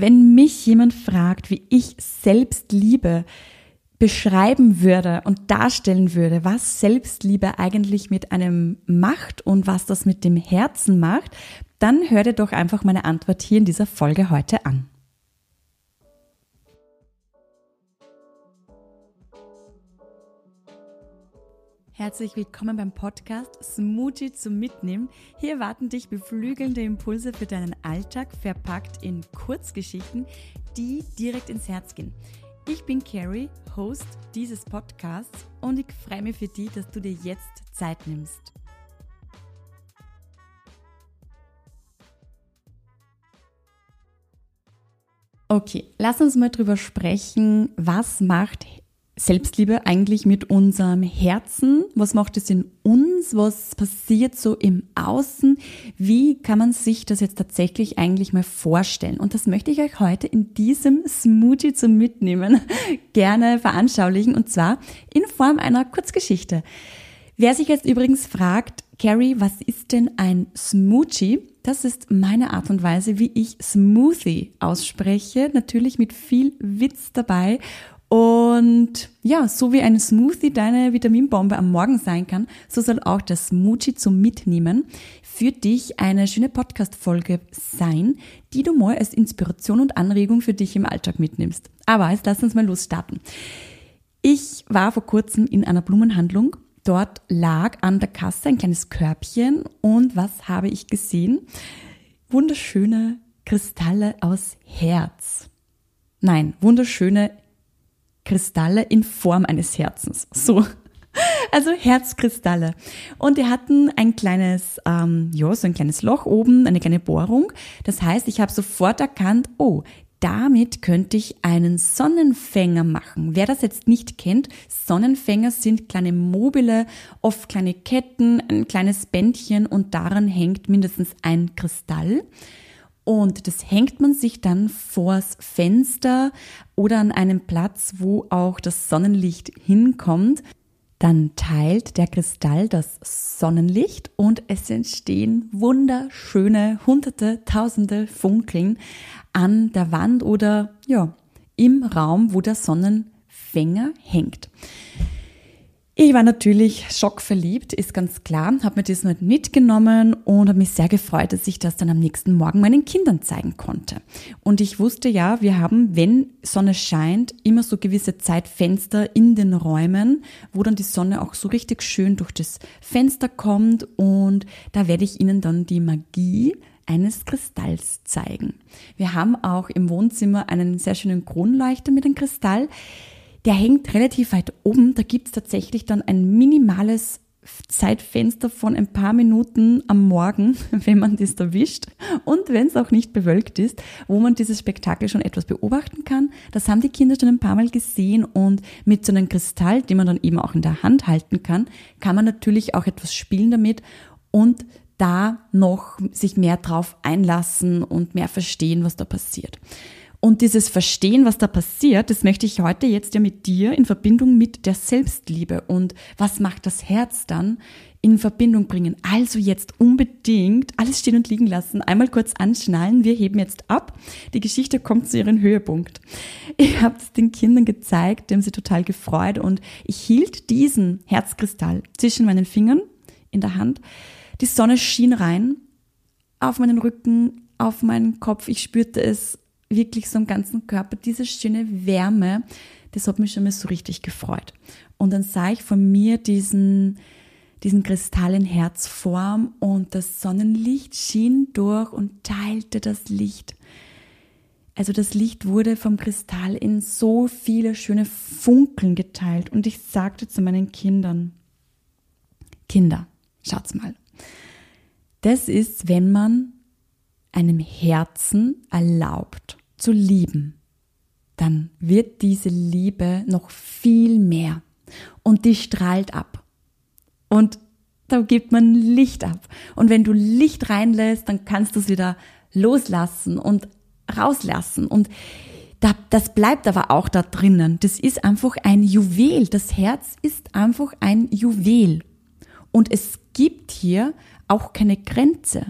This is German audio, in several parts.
wenn mich jemand fragt, wie ich Selbstliebe beschreiben würde und darstellen würde, was Selbstliebe eigentlich mit einem macht und was das mit dem Herzen macht, dann hör dir doch einfach meine Antwort hier in dieser Folge heute an. Herzlich willkommen beim Podcast Smoothie zum Mitnehmen. Hier warten dich beflügelnde Impulse für deinen Alltag, verpackt in Kurzgeschichten, die direkt ins Herz gehen. Ich bin Carrie, Host dieses Podcasts und ich freue mich für dich, dass du dir jetzt Zeit nimmst. Okay, lass uns mal drüber sprechen, was macht Selbstliebe eigentlich mit unserem Herzen? Was macht es in uns? Was passiert so im Außen? Wie kann man sich das jetzt tatsächlich eigentlich mal vorstellen? Und das möchte ich euch heute in diesem Smoothie zum Mitnehmen gerne veranschaulichen und zwar in Form einer Kurzgeschichte. Wer sich jetzt übrigens fragt, Carrie, was ist denn ein Smoothie? Das ist meine Art und Weise, wie ich Smoothie ausspreche. Natürlich mit viel Witz dabei und ja, so wie ein Smoothie deine Vitaminbombe am Morgen sein kann, so soll auch das Smoothie zum Mitnehmen für dich eine schöne Podcast-Folge sein, die du mal als Inspiration und Anregung für dich im Alltag mitnimmst. Aber jetzt lass uns mal losstarten. Ich war vor kurzem in einer Blumenhandlung. Dort lag an der Kasse ein kleines Körbchen und was habe ich gesehen? Wunderschöne Kristalle aus Herz. Nein, wunderschöne Kristalle in Form eines Herzens. So. Also Herzkristalle. Und die hatten ein kleines, ähm, ja, so ein kleines Loch oben, eine kleine Bohrung. Das heißt, ich habe sofort erkannt, oh, damit könnte ich einen Sonnenfänger machen. Wer das jetzt nicht kennt, Sonnenfänger sind kleine mobile, oft kleine Ketten, ein kleines Bändchen und daran hängt mindestens ein Kristall. Und das hängt man sich dann vors Fenster oder an einem Platz, wo auch das Sonnenlicht hinkommt. Dann teilt der Kristall das Sonnenlicht und es entstehen wunderschöne hunderte, tausende Funkeln an der Wand oder ja, im Raum, wo der Sonnenfänger hängt. Ich war natürlich schockverliebt, ist ganz klar, habe mir das mitgenommen und habe mich sehr gefreut, dass ich das dann am nächsten Morgen meinen Kindern zeigen konnte. Und ich wusste ja, wir haben, wenn Sonne scheint, immer so gewisse Zeitfenster in den Räumen, wo dann die Sonne auch so richtig schön durch das Fenster kommt und da werde ich Ihnen dann die Magie eines Kristalls zeigen. Wir haben auch im Wohnzimmer einen sehr schönen Kronleuchter mit einem Kristall. Der hängt relativ weit oben. Da gibt es tatsächlich dann ein minimales Zeitfenster von ein paar Minuten am Morgen, wenn man das erwischt und wenn es auch nicht bewölkt ist, wo man dieses Spektakel schon etwas beobachten kann. Das haben die Kinder schon ein paar Mal gesehen und mit so einem Kristall, den man dann eben auch in der Hand halten kann, kann man natürlich auch etwas spielen damit und da noch sich mehr drauf einlassen und mehr verstehen, was da passiert. Und dieses Verstehen, was da passiert, das möchte ich heute jetzt ja mit dir in Verbindung mit der Selbstliebe und was macht das Herz dann in Verbindung bringen. Also jetzt unbedingt alles stehen und liegen lassen, einmal kurz anschnallen, wir heben jetzt ab. Die Geschichte kommt zu ihrem Höhepunkt. Ich habe es den Kindern gezeigt, die haben sie total gefreut und ich hielt diesen Herzkristall zwischen meinen Fingern in der Hand. Die Sonne schien rein auf meinen Rücken, auf meinen Kopf. Ich spürte es wirklich so am ganzen Körper, diese schöne Wärme, das hat mich schon mal so richtig gefreut. Und dann sah ich von mir diesen, diesen Kristall in Herzform und das Sonnenlicht schien durch und teilte das Licht. Also das Licht wurde vom Kristall in so viele schöne Funkeln geteilt und ich sagte zu meinen Kindern, Kinder, schaut's mal. Das ist, wenn man einem Herzen erlaubt, zu lieben, dann wird diese Liebe noch viel mehr und die strahlt ab. Und da gibt man Licht ab. Und wenn du Licht reinlässt, dann kannst du es wieder loslassen und rauslassen. Und das bleibt aber auch da drinnen. Das ist einfach ein Juwel. Das Herz ist einfach ein Juwel. Und es gibt hier auch keine Grenze.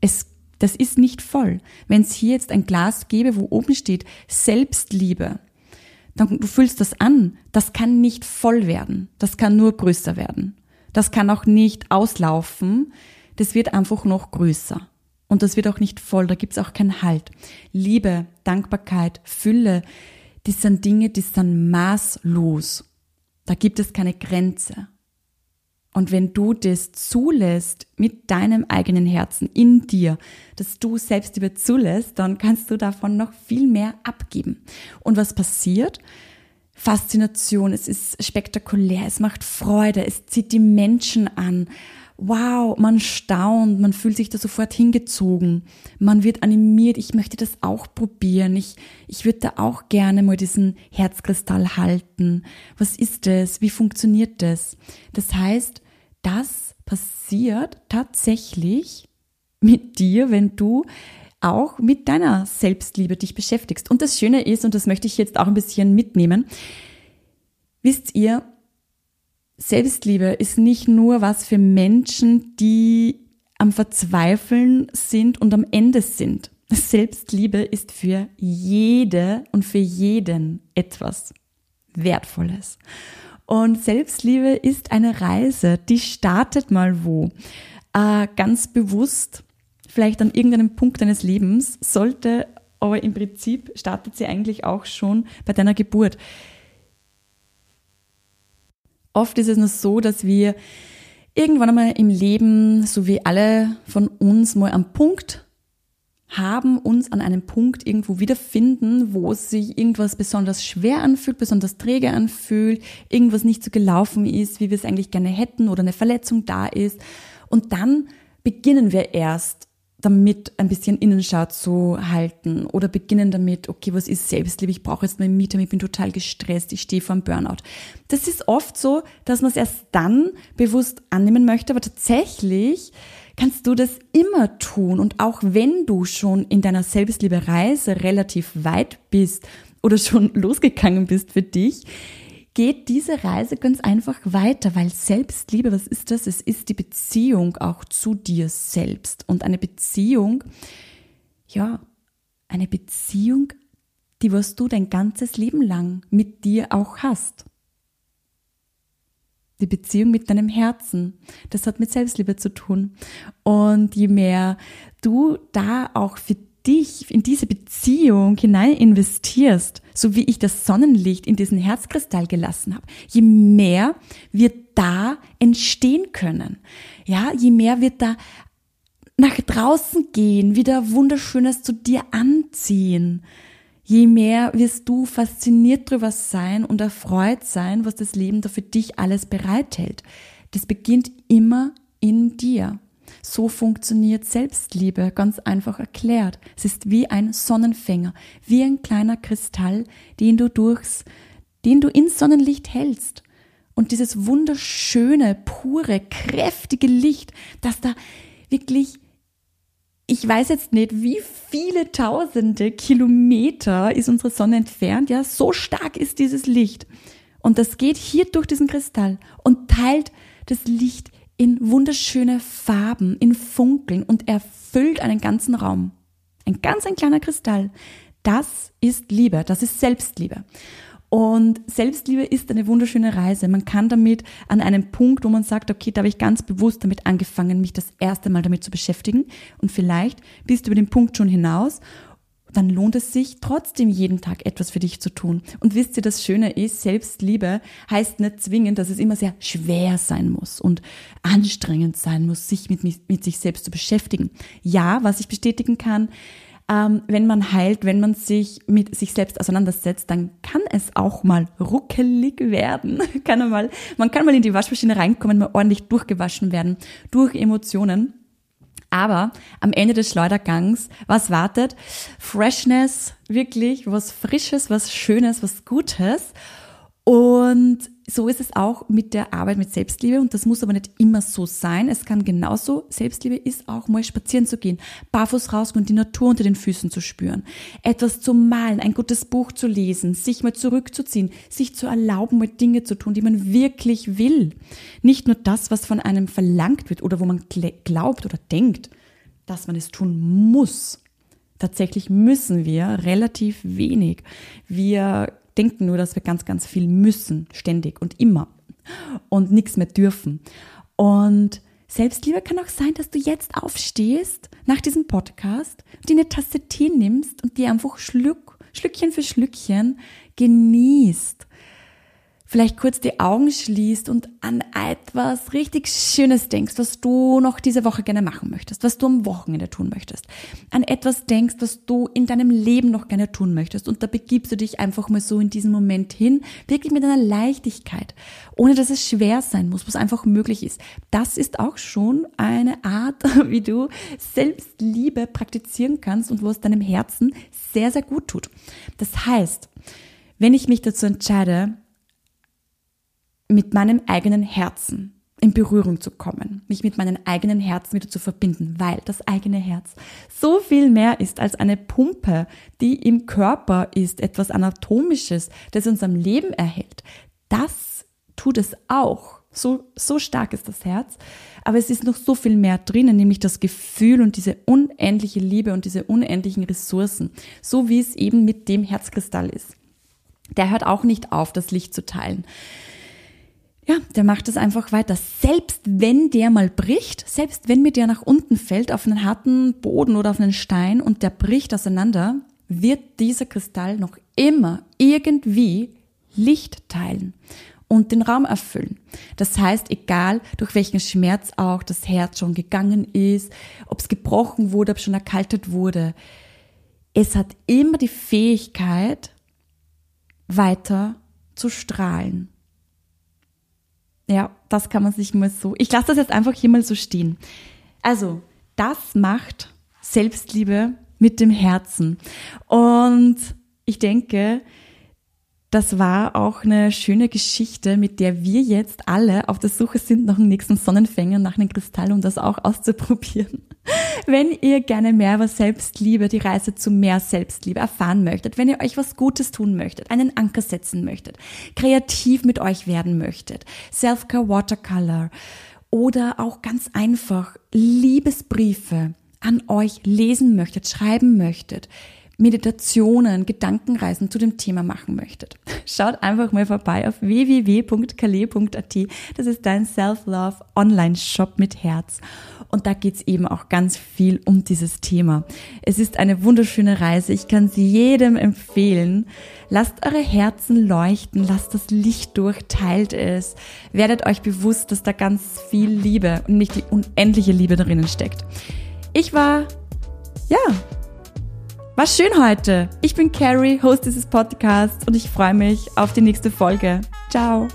Es Das ist nicht voll. Wenn es hier jetzt ein Glas gäbe, wo oben steht Selbstliebe, dann du fühlst das an, das kann nicht voll werden. Das kann nur größer werden. Das kann auch nicht auslaufen. Das wird einfach noch größer. Und das wird auch nicht voll, da gibt's auch keinen Halt. Liebe, Dankbarkeit, Fülle, die sind Dinge, die sind maßlos. Da gibt es keine Grenze. Und wenn du das zulässt mit deinem eigenen Herzen in dir, dass du Selbstliebe zulässt, dann kannst du davon noch viel mehr abgeben. Und was passiert? Faszination, es ist spektakulär, es macht Freude, es zieht die Menschen an wow, man staunt, man fühlt sich da sofort hingezogen, man wird animiert, ich möchte das auch probieren, ich, ich würde da auch gerne mal diesen Herzkristall halten. Was ist das? Wie funktioniert das? Das heißt, das passiert tatsächlich mit dir, wenn du auch mit deiner Selbstliebe dich beschäftigst. Und das Schöne ist, und das möchte ich jetzt auch ein bisschen mitnehmen, wisst ihr, Selbstliebe ist nicht nur was für Menschen, die am Verzweifeln sind und am Ende sind. Selbstliebe ist für jede und für jeden etwas Wertvolles. Und Selbstliebe ist eine Reise, die startet mal wo. Äh, ganz bewusst, vielleicht an irgendeinem Punkt deines Lebens, sollte, aber im Prinzip startet sie eigentlich auch schon bei deiner Geburt. Oft ist es nur so, dass wir irgendwann einmal im Leben, so wie alle von uns, mal am Punkt haben, uns an einem Punkt irgendwo wiederfinden, wo sich irgendwas besonders schwer anfühlt, besonders träge anfühlt, irgendwas nicht so gelaufen ist, wie wir es eigentlich gerne hätten oder eine Verletzung da ist. Und dann beginnen wir erst damit ein bisschen Innenschau zu halten oder beginnen damit, okay, was ist Selbstliebe? Ich brauche jetzt mein Mieter, ich bin total gestresst, ich stehe vor einem Burnout. Das ist oft so, dass man es erst dann bewusst annehmen möchte, aber tatsächlich kannst du das immer tun und auch wenn du schon in deiner Selbstliebe-Reise relativ weit bist oder schon losgegangen bist für dich, geht diese Reise ganz einfach weiter, weil Selbstliebe, was ist das? Es ist die Beziehung auch zu dir selbst. Und eine Beziehung, ja, eine Beziehung, die was du dein ganzes Leben lang mit dir auch hast. Die Beziehung mit deinem Herzen, das hat mit Selbstliebe zu tun. Und je mehr du da auch für dich in diese Beziehung hinein investierst, so wie ich das Sonnenlicht in diesen Herzkristall gelassen habe, je mehr wird da entstehen können. Ja, je mehr wird da nach draußen gehen, wieder Wunderschönes zu dir anziehen. Je mehr wirst du fasziniert drüber sein und erfreut sein, was das Leben da für dich alles bereithält. Das beginnt immer in dir. So funktioniert Selbstliebe, ganz einfach erklärt. Es ist wie ein Sonnenfänger, wie ein kleiner Kristall, den du durchs, den du ins Sonnenlicht hältst. Und dieses wunderschöne, pure, kräftige Licht, das da wirklich ich weiß jetzt nicht, wie viele tausende Kilometer ist unsere Sonne entfernt. Ja, so stark ist dieses Licht. Und das geht hier durch diesen Kristall und teilt das Licht in wunderschöne Farben, in Funkeln und erfüllt einen ganzen Raum. Ein ganz ein kleiner Kristall. Das ist Liebe, das ist Selbstliebe. Und Selbstliebe ist eine wunderschöne Reise. Man kann damit an einem Punkt, wo man sagt, okay, da habe ich ganz bewusst damit angefangen, mich das erste Mal damit zu beschäftigen. Und vielleicht bist du über den Punkt schon hinaus dann lohnt es sich trotzdem jeden Tag etwas für dich zu tun. Und wisst ihr, das Schöne ist, Selbstliebe heißt nicht zwingend, dass es immer sehr schwer sein muss und anstrengend sein muss, sich mit, mit sich selbst zu beschäftigen. Ja, was ich bestätigen kann, ähm, wenn man heilt, wenn man sich mit sich selbst auseinandersetzt, dann kann es auch mal ruckelig werden. kann man, mal, man kann mal in die Waschmaschine reinkommen, mal ordentlich durchgewaschen werden durch Emotionen. Aber am Ende des Schleudergangs, was wartet? Freshness, wirklich was Frisches, was Schönes, was Gutes. Und so ist es auch mit der Arbeit mit Selbstliebe und das muss aber nicht immer so sein. Es kann genauso, Selbstliebe ist auch mal spazieren zu gehen, barfuß rausgehen und die Natur unter den Füßen zu spüren, etwas zu malen, ein gutes Buch zu lesen, sich mal zurückzuziehen, sich zu erlauben, mal Dinge zu tun, die man wirklich will. Nicht nur das, was von einem verlangt wird oder wo man glaubt oder denkt, dass man es tun muss. Tatsächlich müssen wir relativ wenig. Wir denken nur, dass wir ganz, ganz viel müssen, ständig und immer und nichts mehr dürfen. Und Selbstliebe kann auch sein, dass du jetzt aufstehst nach diesem Podcast, dir eine Tasse Tee nimmst und dir einfach Schluck, Schlückchen für Schlückchen genießt vielleicht kurz die Augen schließt und an etwas richtig Schönes denkst, was du noch diese Woche gerne machen möchtest, was du am Wochenende tun möchtest, an etwas denkst, was du in deinem Leben noch gerne tun möchtest und da begibst du dich einfach mal so in diesen Moment hin, wirklich mit einer Leichtigkeit, ohne dass es schwer sein muss, was einfach möglich ist. Das ist auch schon eine Art, wie du Selbstliebe praktizieren kannst und wo es deinem Herzen sehr, sehr gut tut. Das heißt, wenn ich mich dazu entscheide, mit meinem eigenen Herzen in Berührung zu kommen, mich mit meinem eigenen Herzen wieder zu verbinden, weil das eigene Herz so viel mehr ist als eine Pumpe, die im Körper ist, etwas Anatomisches, das uns am Leben erhält. Das tut es auch. So, so stark ist das Herz. Aber es ist noch so viel mehr drinnen, nämlich das Gefühl und diese unendliche Liebe und diese unendlichen Ressourcen. So wie es eben mit dem Herzkristall ist. Der hört auch nicht auf, das Licht zu teilen ja, der macht es einfach weiter. Selbst wenn der mal bricht, selbst wenn mir der nach unten fällt auf einen harten Boden oder auf einen Stein und der bricht auseinander, wird dieser Kristall noch immer irgendwie Licht teilen und den Raum erfüllen. Das heißt, egal durch welchen Schmerz auch das Herz schon gegangen ist, ob es gebrochen wurde, ob es schon erkaltet wurde, es hat immer die Fähigkeit, weiter zu strahlen. Ja, das kann man sich mal so. Ich lasse das jetzt einfach hier mal so stehen. Also, das macht Selbstliebe mit dem Herzen. Und ich denke, das war auch eine schöne Geschichte, mit der wir jetzt alle auf der Suche sind nach dem nächsten Sonnenfänger, nach einem Kristall, um das auch auszuprobieren. Wenn ihr gerne mehr über Selbstliebe, die Reise zu mehr Selbstliebe erfahren möchtet, wenn ihr euch was Gutes tun möchtet, einen Anker setzen möchtet, kreativ mit euch werden möchtet, Self-Care Watercolor oder auch ganz einfach Liebesbriefe an euch lesen möchtet, schreiben möchtet, Meditationen, Gedankenreisen zu dem Thema machen möchtet, schaut einfach mal vorbei auf www.kale.at. Das ist dein Self-Love Online-Shop mit Herz. Und da geht's eben auch ganz viel um dieses Thema. Es ist eine wunderschöne Reise. Ich kann sie jedem empfehlen. Lasst eure Herzen leuchten, lasst das Licht durch, teilt es. Werdet euch bewusst, dass da ganz viel Liebe und nicht die unendliche Liebe drinnen steckt. Ich war, ja, war schön heute. Ich bin Carrie, Host dieses Podcasts und ich freue mich auf die nächste Folge. Ciao.